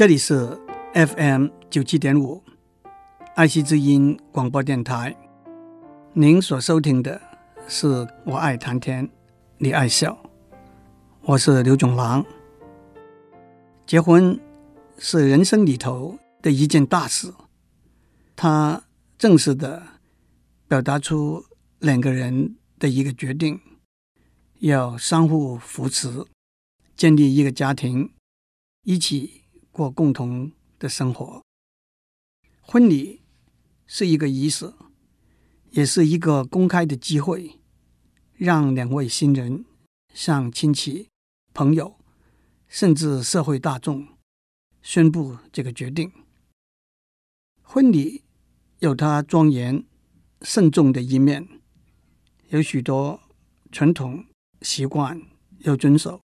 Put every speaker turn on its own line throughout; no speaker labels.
这里是 FM 九七点五，爱惜之音广播电台。您所收听的是我爱谈天，你爱笑，我是刘总郎。结婚是人生里头的一件大事，它正式的表达出两个人的一个决定，要相互扶持，建立一个家庭，一起。过共同的生活，婚礼是一个仪式，也是一个公开的机会，让两位新人向亲戚、朋友，甚至社会大众宣布这个决定。婚礼有它庄严、慎重的一面，有许多传统习惯要遵守，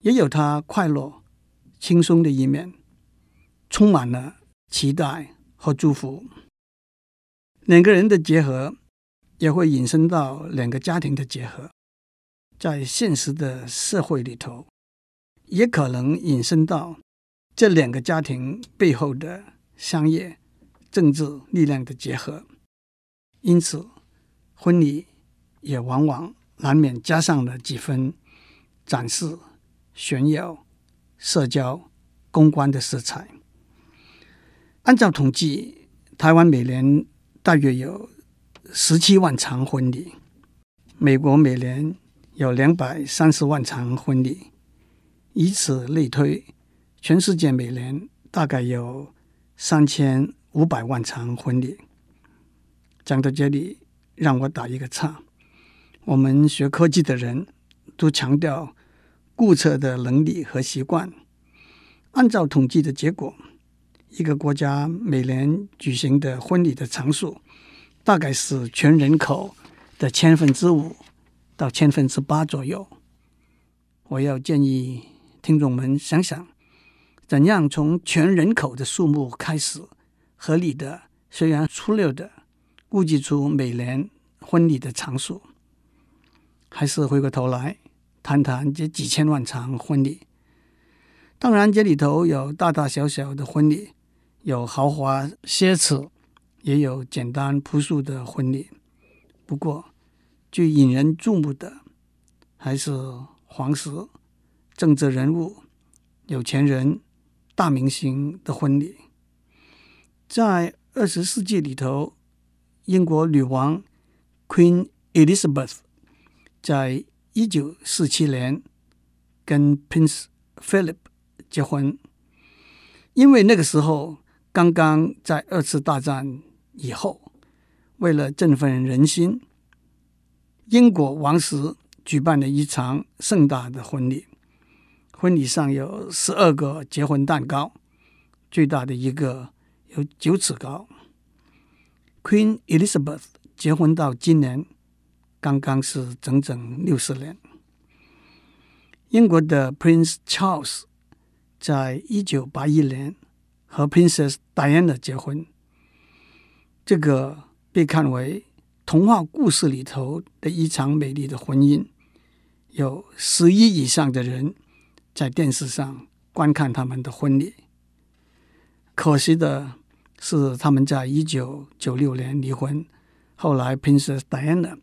也有它快乐。轻松的一面，充满了期待和祝福。两个人的结合，也会引申到两个家庭的结合。在现实的社会里头，也可能引申到这两个家庭背后的商业、政治力量的结合。因此，婚礼也往往难免加上了几分展示、炫耀。社交、公关的色彩。按照统计，台湾每年大约有十七万场婚礼，美国每年有两百三十万场婚礼，以此类推，全世界每年大概有三千五百万场婚礼。讲到这里，让我打一个岔。我们学科技的人都强调。预测的能力和习惯，按照统计的结果，一个国家每年举行的婚礼的场数，大概是全人口的千分之五到千分之八左右。我要建议听众们想想，怎样从全人口的数目开始，合理的、虽然粗略的估计出每年婚礼的场数，还是回过头来。谈谈这几千万场婚礼，当然这里头有大大小小的婚礼，有豪华奢侈，也有简单朴素的婚礼。不过，最引人注目的还是皇室、政治人物、有钱人、大明星的婚礼。在二十世纪里头，英国女王 Queen Elizabeth 在一九四七年跟 Prince Philip 结婚，因为那个时候刚刚在二次大战以后，为了振奋人心，英国王室举办了一场盛大的婚礼。婚礼上有十二个结婚蛋糕，最大的一个有九尺高。Queen Elizabeth 结婚到今年。刚刚是整整六十年。英国的 Prince Charles 在一九八一年和 Princess Diana 结婚，这个被看为童话故事里头的一场美丽的婚姻，有十亿以上的人在电视上观看他们的婚礼。可惜的是，他们在一九九六年离婚，后来 Princess Diana。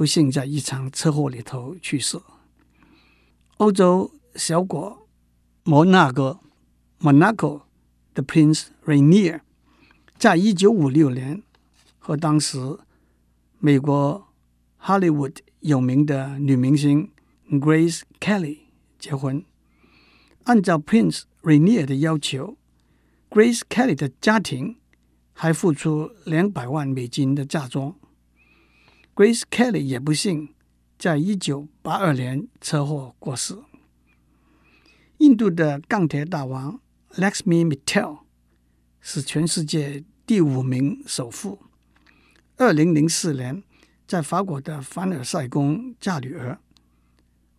不幸在一场车祸里头去世。欧洲小国摩纳哥 （Monaco） 的 Prince Rainier，在一九五六年和当时美国 Hollywood 有名的女明星 Grace Kelly 结婚。按照 Prince Rainier 的要求，Grace Kelly 的家庭还付出两百万美金的嫁妆。Grace Kelly 也不幸在一九八二年车祸过世。印度的钢铁大王 Lakshmi Mittal 是全世界第五名首富。二零零四年在法国的凡尔赛宫嫁女儿，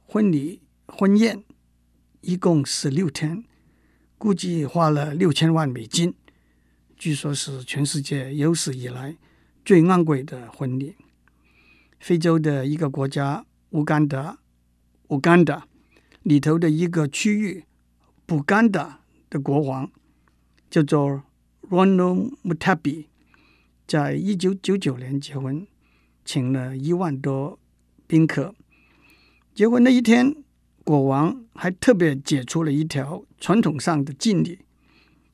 婚礼婚宴一共十六天，估计花了六千万美金，据说是全世界有史以来最昂贵的婚礼。非洲的一个国家乌干达，乌干达里头的一个区域，布干达的国王叫做 Ronald Mutabi，在一九九九年结婚，请了一万多宾客。结婚那一天，国王还特别解除了一条传统上的禁令。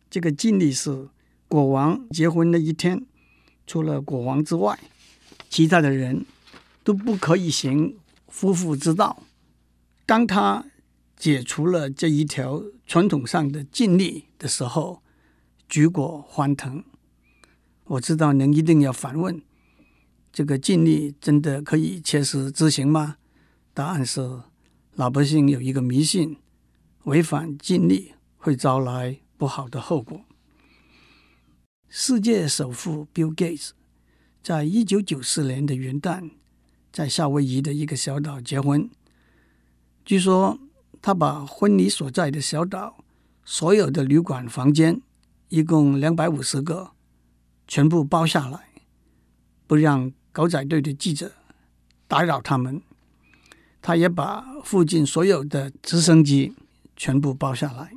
这个禁令是，国王结婚那一天，除了国王之外，其他的人都不可以行夫妇之道。当他解除了这一条传统上的禁令的时候，举国欢腾。我知道您一定要反问：这个禁令真的可以切实执行吗？答案是，老百姓有一个迷信，违反禁令会招来不好的后果。世界首富 Bill Gates 在一九九四年的元旦，在夏威夷的一个小岛结婚。据说他把婚礼所在的小岛所有的旅馆房间，一共两百五十个，全部包下来，不让狗仔队的记者打扰他们。他也把附近所有的直升机全部包下来。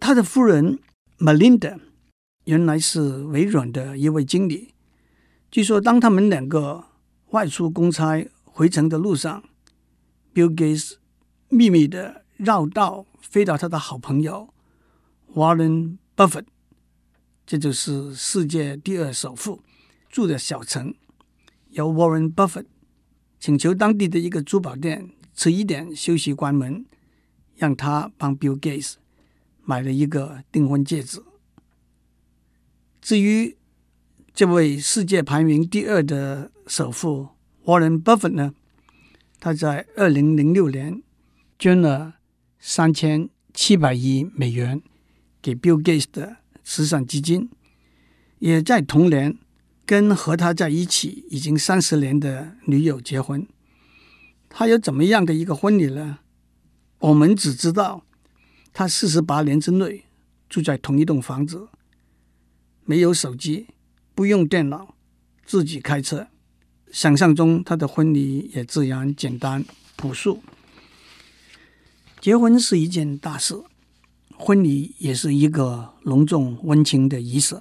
他的夫人 Melinda 原来是微软的一位经理。据说，当他们两个外出公差回程的路上，Bill Gates 秘密的绕道飞到他的好朋友 Warren Buffett，这就是世界第二首富住的小城，由 Warren Buffett。请求当地的一个珠宝店迟一点休息关门，让他帮 Bill Gates 买了一个订婚戒指。至于这位世界排名第二的首富 Warren Buffett 呢，他在二零零六年捐了三千七百亿美元给 Bill Gates 的慈善基金，也在同年。跟和他在一起已经三十年的女友结婚，他有怎么样的一个婚礼呢？我们只知道他四十八年之内住在同一栋房子，没有手机，不用电脑，自己开车。想象中他的婚礼也自然简单朴素。结婚是一件大事，婚礼也是一个隆重温情的仪式。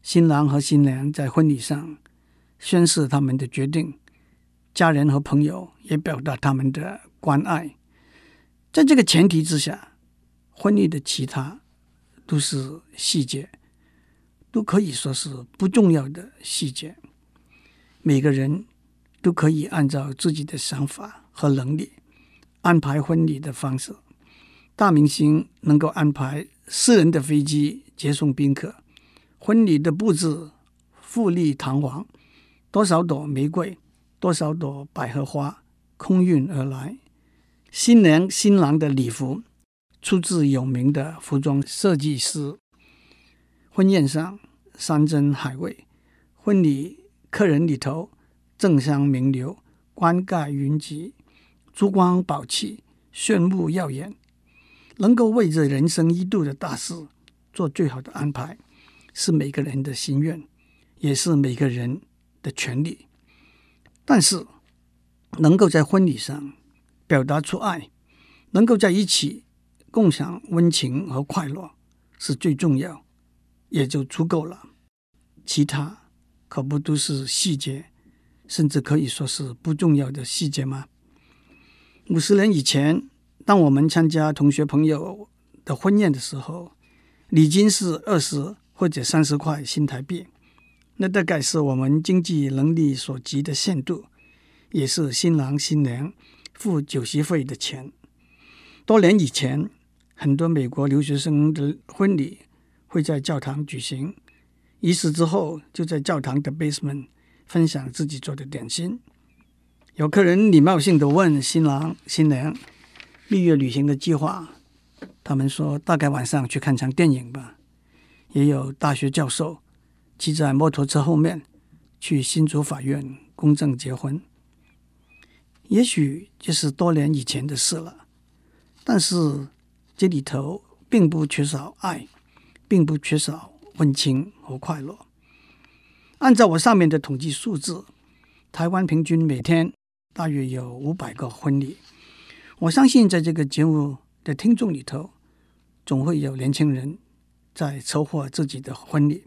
新郎和新娘在婚礼上宣誓他们的决定，家人和朋友也表达他们的关爱。在这个前提之下，婚礼的其他都是细节，都可以说是不重要的细节。每个人都可以按照自己的想法和能力安排婚礼的方式。大明星能够安排私人的飞机接送宾客。婚礼的布置富丽堂皇，多少朵玫瑰，多少朵百合花空运而来。新娘新郎的礼服出自有名的服装设计师。婚宴上山珍海味，婚礼客人里头政商名流，冠盖云集，珠光宝气，炫目耀眼，能够为这人生一度的大事做最好的安排。是每个人的心愿，也是每个人的权利。但是，能够在婚礼上表达出爱，能够在一起共享温情和快乐，是最重要，也就足够了。其他可不都是细节，甚至可以说是不重要的细节吗？五十年以前，当我们参加同学朋友的婚宴的时候，礼金是二十。或者三十块新台币，那大概是我们经济能力所及的限度，也是新郎新娘付酒席费的钱。多年以前，很多美国留学生的婚礼会在教堂举行，仪式之后就在教堂的 basement 分享自己做的点心。有客人礼貌性的问新郎新娘蜜月旅行的计划，他们说大概晚上去看场电影吧。也有大学教授骑在摩托车后面去新竹法院公证结婚，也许这是多年以前的事了。但是这里头并不缺少爱，并不缺少温情和快乐。按照我上面的统计数字，台湾平均每天大约有五百个婚礼。我相信在这个节目的听众里头，总会有年轻人在筹划自己的婚礼，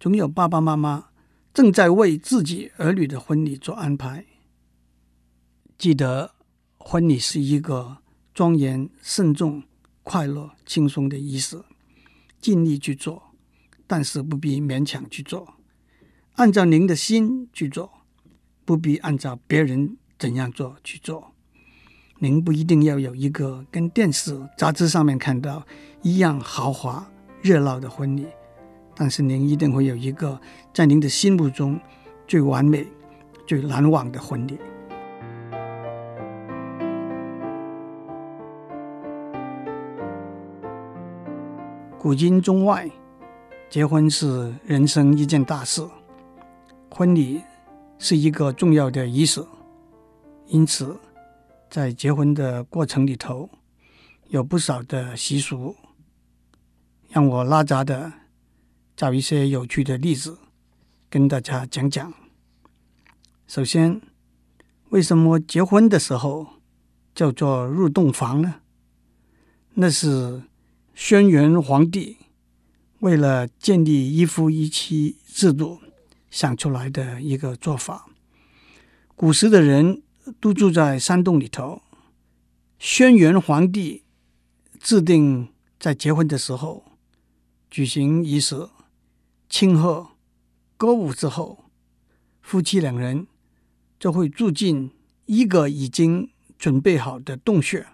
总有爸爸妈妈正在为自己儿女的婚礼做安排。记得，婚礼是一个庄严、慎重、快乐、轻松的仪式，尽力去做，但是不必勉强去做，按照您的心去做，不必按照别人怎样做去做。您不一定要有一个跟电视、杂志上面看到一样豪华、热闹的婚礼，但是您一定会有一个在您的心目中最完美、最难忘的婚礼。古今中外，结婚是人生一件大事，婚礼是一个重要的仪式，因此，在结婚的过程里头，有不少的习俗，让我拉杂的找一些有趣的例子跟大家讲讲。首先，为什么结婚的时候叫做入洞房呢？那是轩辕皇帝为了建立一夫一妻制度想出来的一个做法。古时的人。都住在山洞里头。轩辕皇帝制定，在结婚的时候举行仪式、庆贺、歌舞之后，夫妻两人就会住进一个已经准备好的洞穴。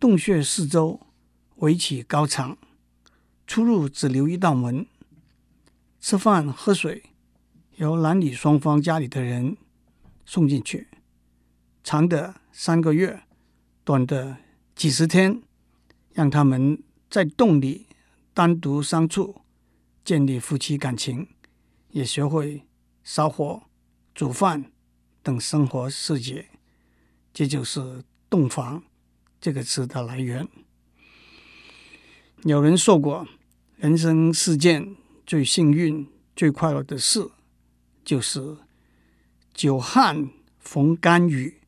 洞穴四周围起高墙，出入只留一道门。吃饭喝水由男女双方家里的人送进去。长的三个月，短的几十天，让他们在洞里单独相处，建立夫妻感情，也学会烧火、煮饭等生活细节。这就是“洞房”这个词的来源。有人说过，人生四件最幸运、最快乐的事，就是久旱逢甘雨。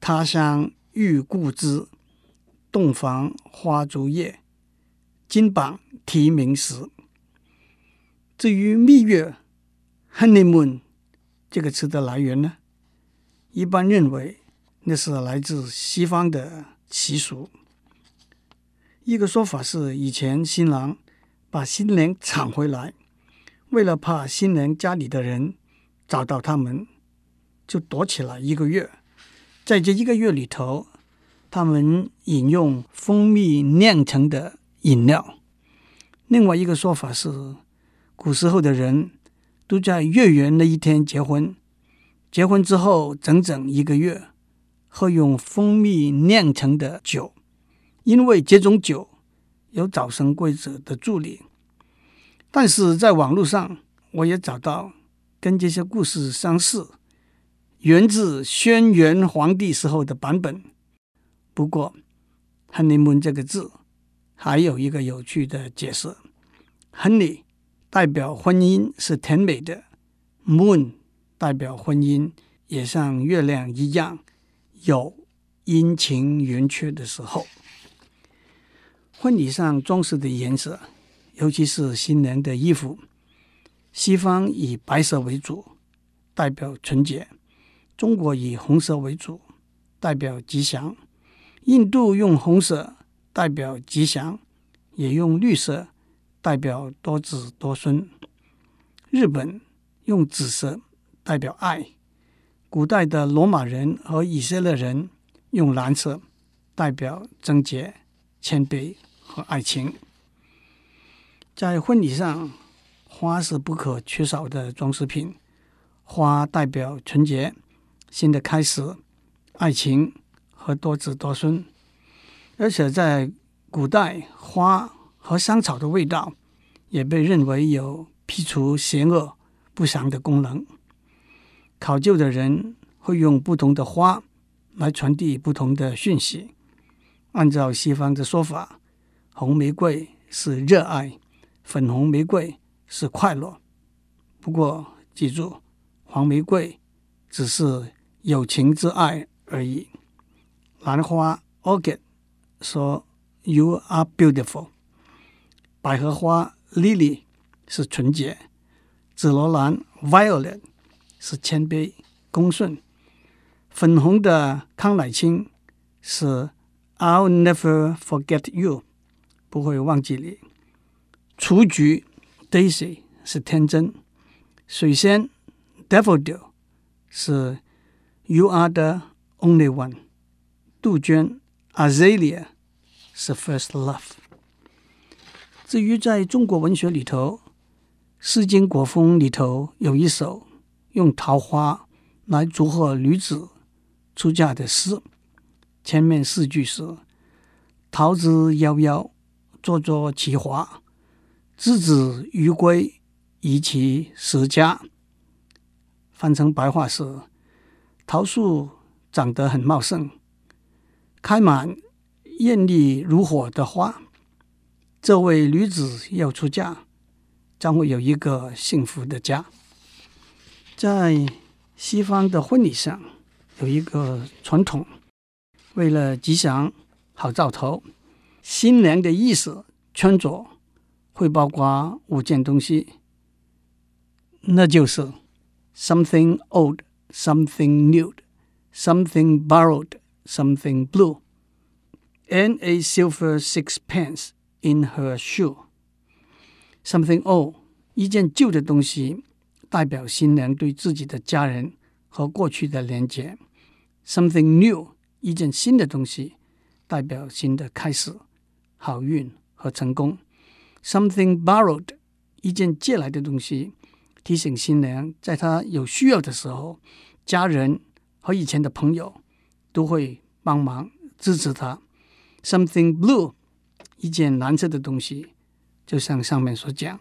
他乡遇故知，洞房花烛夜，金榜题名时。至于蜜月 （honeymoon） 这个词的来源呢，一般认为那是来自西方的习俗。一个说法是，以前新郎把新娘抢回来，为了怕新娘家里的人找到他们，就躲起来一个月。在这一个月里头，他们饮用蜂蜜酿成的饮料。另外一个说法是，古时候的人都在月圆那一天结婚，结婚之后整整一个月喝用蜂蜜酿成的酒，因为这种酒有早生贵子的助力。但是在网络上，我也找到跟这些故事相似。源自轩辕皇帝时候的版本。不过，“honeymoon” 这个字还有一个有趣的解释：“honey” 代表婚姻是甜美的，“moon” 代表婚姻也像月亮一样有阴晴圆缺的时候。婚礼上装饰的颜色，尤其是新人的衣服，西方以白色为主，代表纯洁。中国以红色为主，代表吉祥；印度用红色代表吉祥，也用绿色代表多子多孙；日本用紫色代表爱；古代的罗马人和以色列人用蓝色代表贞洁、谦卑和爱情。在婚礼上，花是不可缺少的装饰品，花代表纯洁。新的开始，爱情和多子多孙，而且在古代，花和香草的味道也被认为有辟除邪恶、不祥的功能。考究的人会用不同的花来传递不同的讯息。按照西方的说法，红玫瑰是热爱，粉红玫瑰是快乐。不过，记住，黄玫瑰只是。友情之爱而已。兰花 （orchid） 说 You are beautiful。百合花 Lily 是纯洁，紫罗兰 Violet 是谦卑恭顺，粉红的康乃馨是 I'll never forget you，不会忘记你。雏菊 Daisy 是天真，水仙 Daffodil 是 You are the only one，杜鹃 Azalea 是 First Love。至于在中国文学里头，《诗经·国风》里头有一首用桃花来祝贺女子出嫁的诗，前面四句是“桃之夭夭，灼灼其华。之子于归，宜其食家。”翻成白话是：桃树长得很茂盛，开满艳丽如火的花。这位女子要出嫁，将会有一个幸福的家。在西方的婚礼上，有一个传统，为了吉祥好兆头，新娘的意思穿着会包括五件东西，那就是 something old, something new, something borrowed, something blue, and a silver sixpence. In her shoe, something old，一件旧的东西，代表新娘对自己的家人和过去的连结；something new，一件新的东西，代表新的开始、 好运和成功；something borrowed，一件借来的东西，提醒新娘在她有需要的时候，家人和以前的朋友都会帮忙支持她；something blue。一件蓝色的东西，就像上面所讲，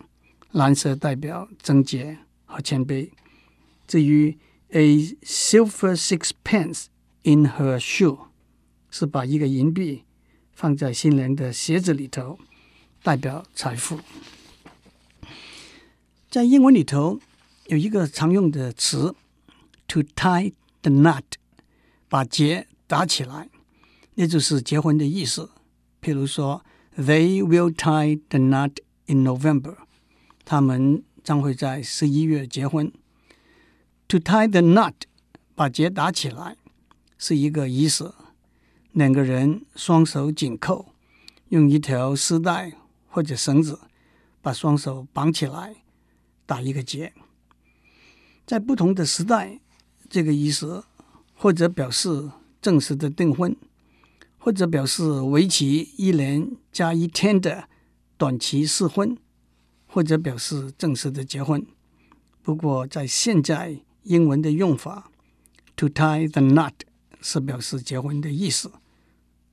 蓝色代表贞洁和谦卑。至于 a silver sixpence in her shoe，是把一个银币放在新人的鞋子里头，代表财富。在英文里头有一个常用的词，to tie the knot，把结打起来，那就是结婚的意思。譬如说。They will tie the knot in November。他们将会在十一月结婚。To tie the knot，把结打起来，是一个仪式。两个人双手紧扣，用一条丝带或者绳子把双手绑起来，打一个结。在不同的时代，这个仪式或者表示正式的订婚。或者表示为期一年加一天的短期试婚，或者表示正式的结婚。不过，在现在英文的用法，to tie the knot 是表示结婚的意思。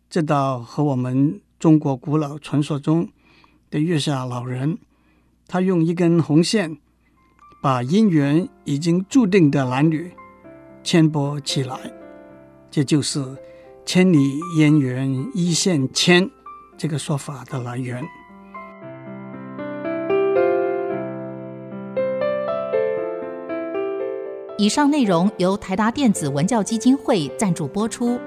这倒和我们中国古老传说中的月下老人，他用一根红线把姻缘已经注定的男女牵拨起来，这就是。千里姻缘一线牵，这个说法的来源。
以上内容由台达电子文教基金会赞助播出。